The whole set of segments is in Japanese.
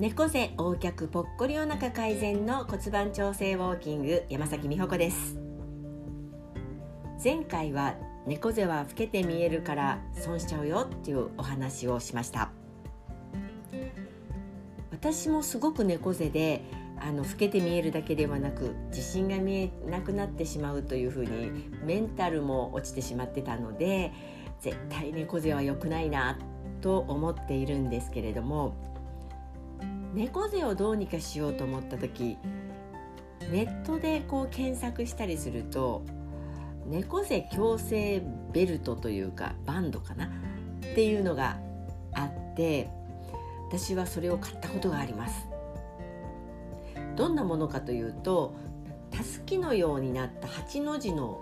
猫背横脚ぽっこりお腹改善の骨盤調整ウォーキング山崎美穂子です。前回は猫背は老けて見えるから損しちゃうよっていうお話をしました。私もすごく猫背であの老けて見えるだけではなく自信が見えなくなってしまうというふうにメンタルも落ちてしまってたので絶対猫背は良くないなと思っているんですけれども猫背をどうにかしようと思った時ネットでこう検索したりすると猫背矯正ベルトというかバンドかな？っていうのがあって私はそれを買ったことがあります。どんなものかというとたすきのようになった8の字の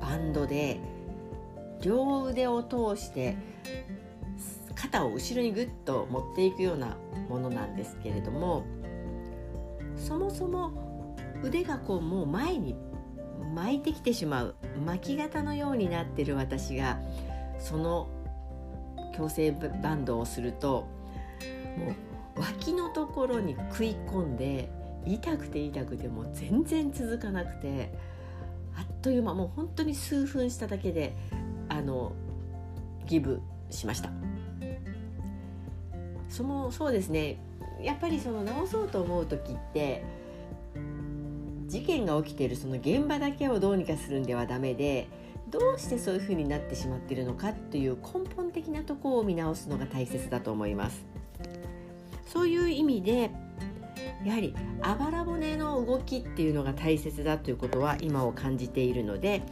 バンドで両腕を通して肩を後ろにグッと持っていくようなものなんですけれどもそもそも腕がこうもう前に巻いてきてしまう巻き型のようになってる私がその矯正バンドをするともう脇のところに食い込んで痛くて痛くてもう全然続かなくてあっという間もう本当に数分しただけであのギブしました。そのそうですねやっぱりその直そうと思う時って事件が起きているその現場だけをどうにかするんではダメでどうしてそういうふうになってしまっているのかっていう根本的なところを見直すのが大切だと思います。そういう意味でやはりあばら骨の動きっていうのが大切だということは今を感じているので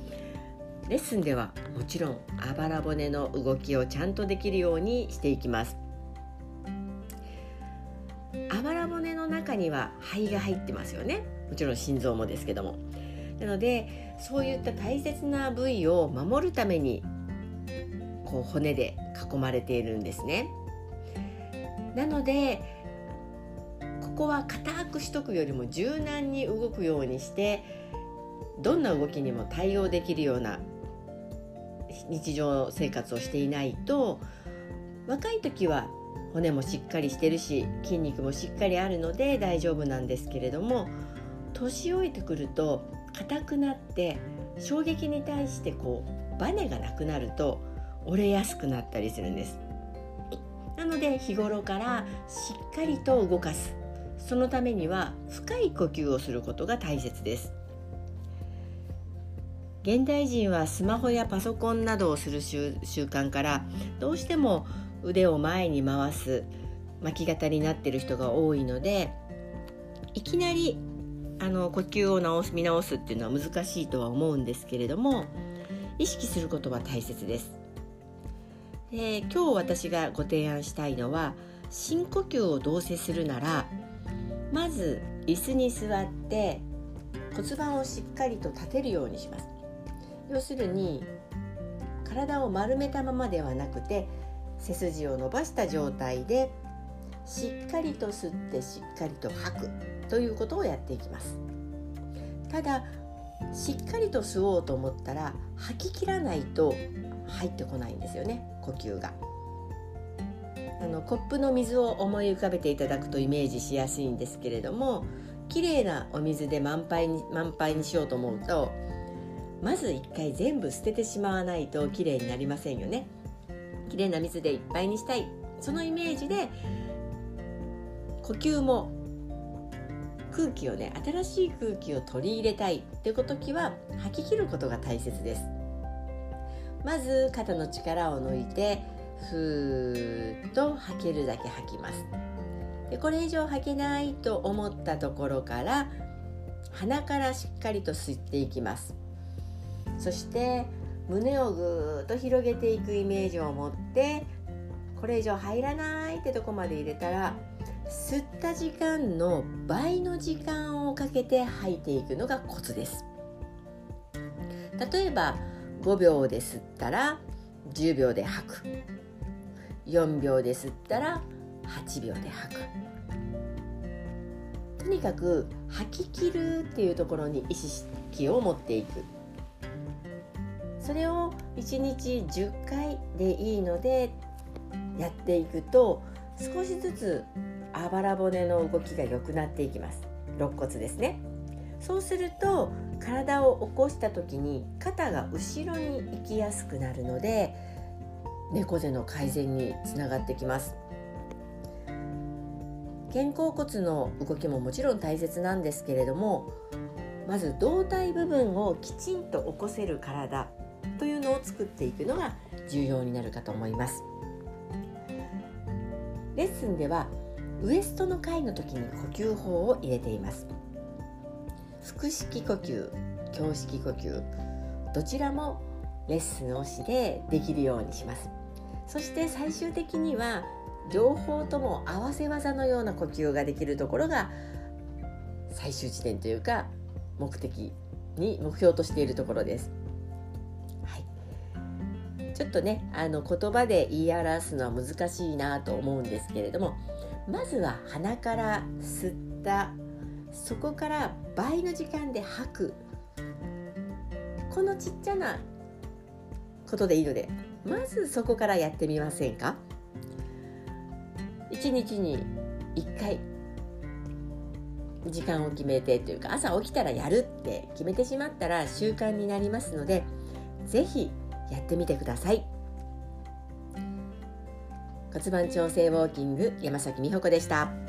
レッスンではもちろんあばら骨の動きをちゃんとできるようにしていきますあばら骨の中には肺が入ってますよね。もちろん心臓もですけども。なのでそういった大切な部位を守るためにこう骨で囲まれているんですね。なのでここは硬くしとくよりも柔軟に動くようにしてどんな動きにも対応できるような日常生活をしていないと若い時は骨もしっかりしてるし筋肉もしっかりあるので大丈夫なんですけれども年老いてくると硬くなって衝撃に対してこうバネがなくなると折れやすくなったりするんです。なので日頃からしっかりと動かす。そのためには深い呼吸をすることが大切です。現代人はスマホやパソコンなどをする習慣からどうしても腕を前に回す巻き型になってる人が多いのでいきなりあの呼吸を直す見直すっていうのは難しいとは思うんですけれども意識することは大切です。で今日私がご提案したいのは深呼吸をどうせするならまず椅子に座って骨盤をしっかりと立てるようにします。要するに体を丸めたままではなくて背筋を伸ばした状態でしっかりと吸ってしっかりと吐くということをやっていきますただしっかりと吸おうと思ったら吐き切らないと入ってこないんですよね呼吸が。あのコップの水を思い浮かべていただくとイメージしやすいんですけれども綺麗なお水で満杯に満杯にしようと思うとまず一回全部捨ててしまわないと綺麗になりませんよね。綺麗な水でいっぱいにしたい。そのイメージで呼吸も空気をね新しい空気を取り入れたい。っていう時は吐き切ることが大切です。まず肩の力を抜いてふーっと吐けるだけ吐きます。でこれ以上吐けないと思ったところから鼻からしっかりと吸っていきます。そして胸をぐーっと広げていくイメージを持ってこれ以上入らないってとこまで入れたら吸った時間の倍の時間をかけて吐いていくのがコツです。例えば5秒で吸ったら10秒で吐く。4秒で吸ったら8秒で吐く。とにかく吐き切るっていうところに意識を持っていく。それを1日10回でいいのでやっていくと少しずつあばら骨の動きが良くなっていきます。肋骨ですね。そうすると体を起こした時に肩が後ろに行きやすくなるので猫背の改善につながってきます。肩甲骨の動きももちろん大切なんですけれどもまず胴体部分をきちんと起こせる体。というのを作っていくのが重要になるかと思います。レッスンではウエストの回の時に呼吸法を入れています。腹式呼吸胸式呼吸どちらもレッスンをしてできるようにします。そして最終的には両方とも合わせ技のような呼吸ができるところが最終地点というか目的に目標としているところです。ちょっとねあの言葉で言い表すのは難しいなと思うんですけれどもまずは鼻から吸ったそこから倍の時間で吐く。このちっちゃなことでいいのでまずそこからやってみませんか？1日に1回時間を決めてというか朝起きたらやるって決めてしまったら習慣になりますので是非やってみてください骨盤調整ウォーキング山崎美穂子でした。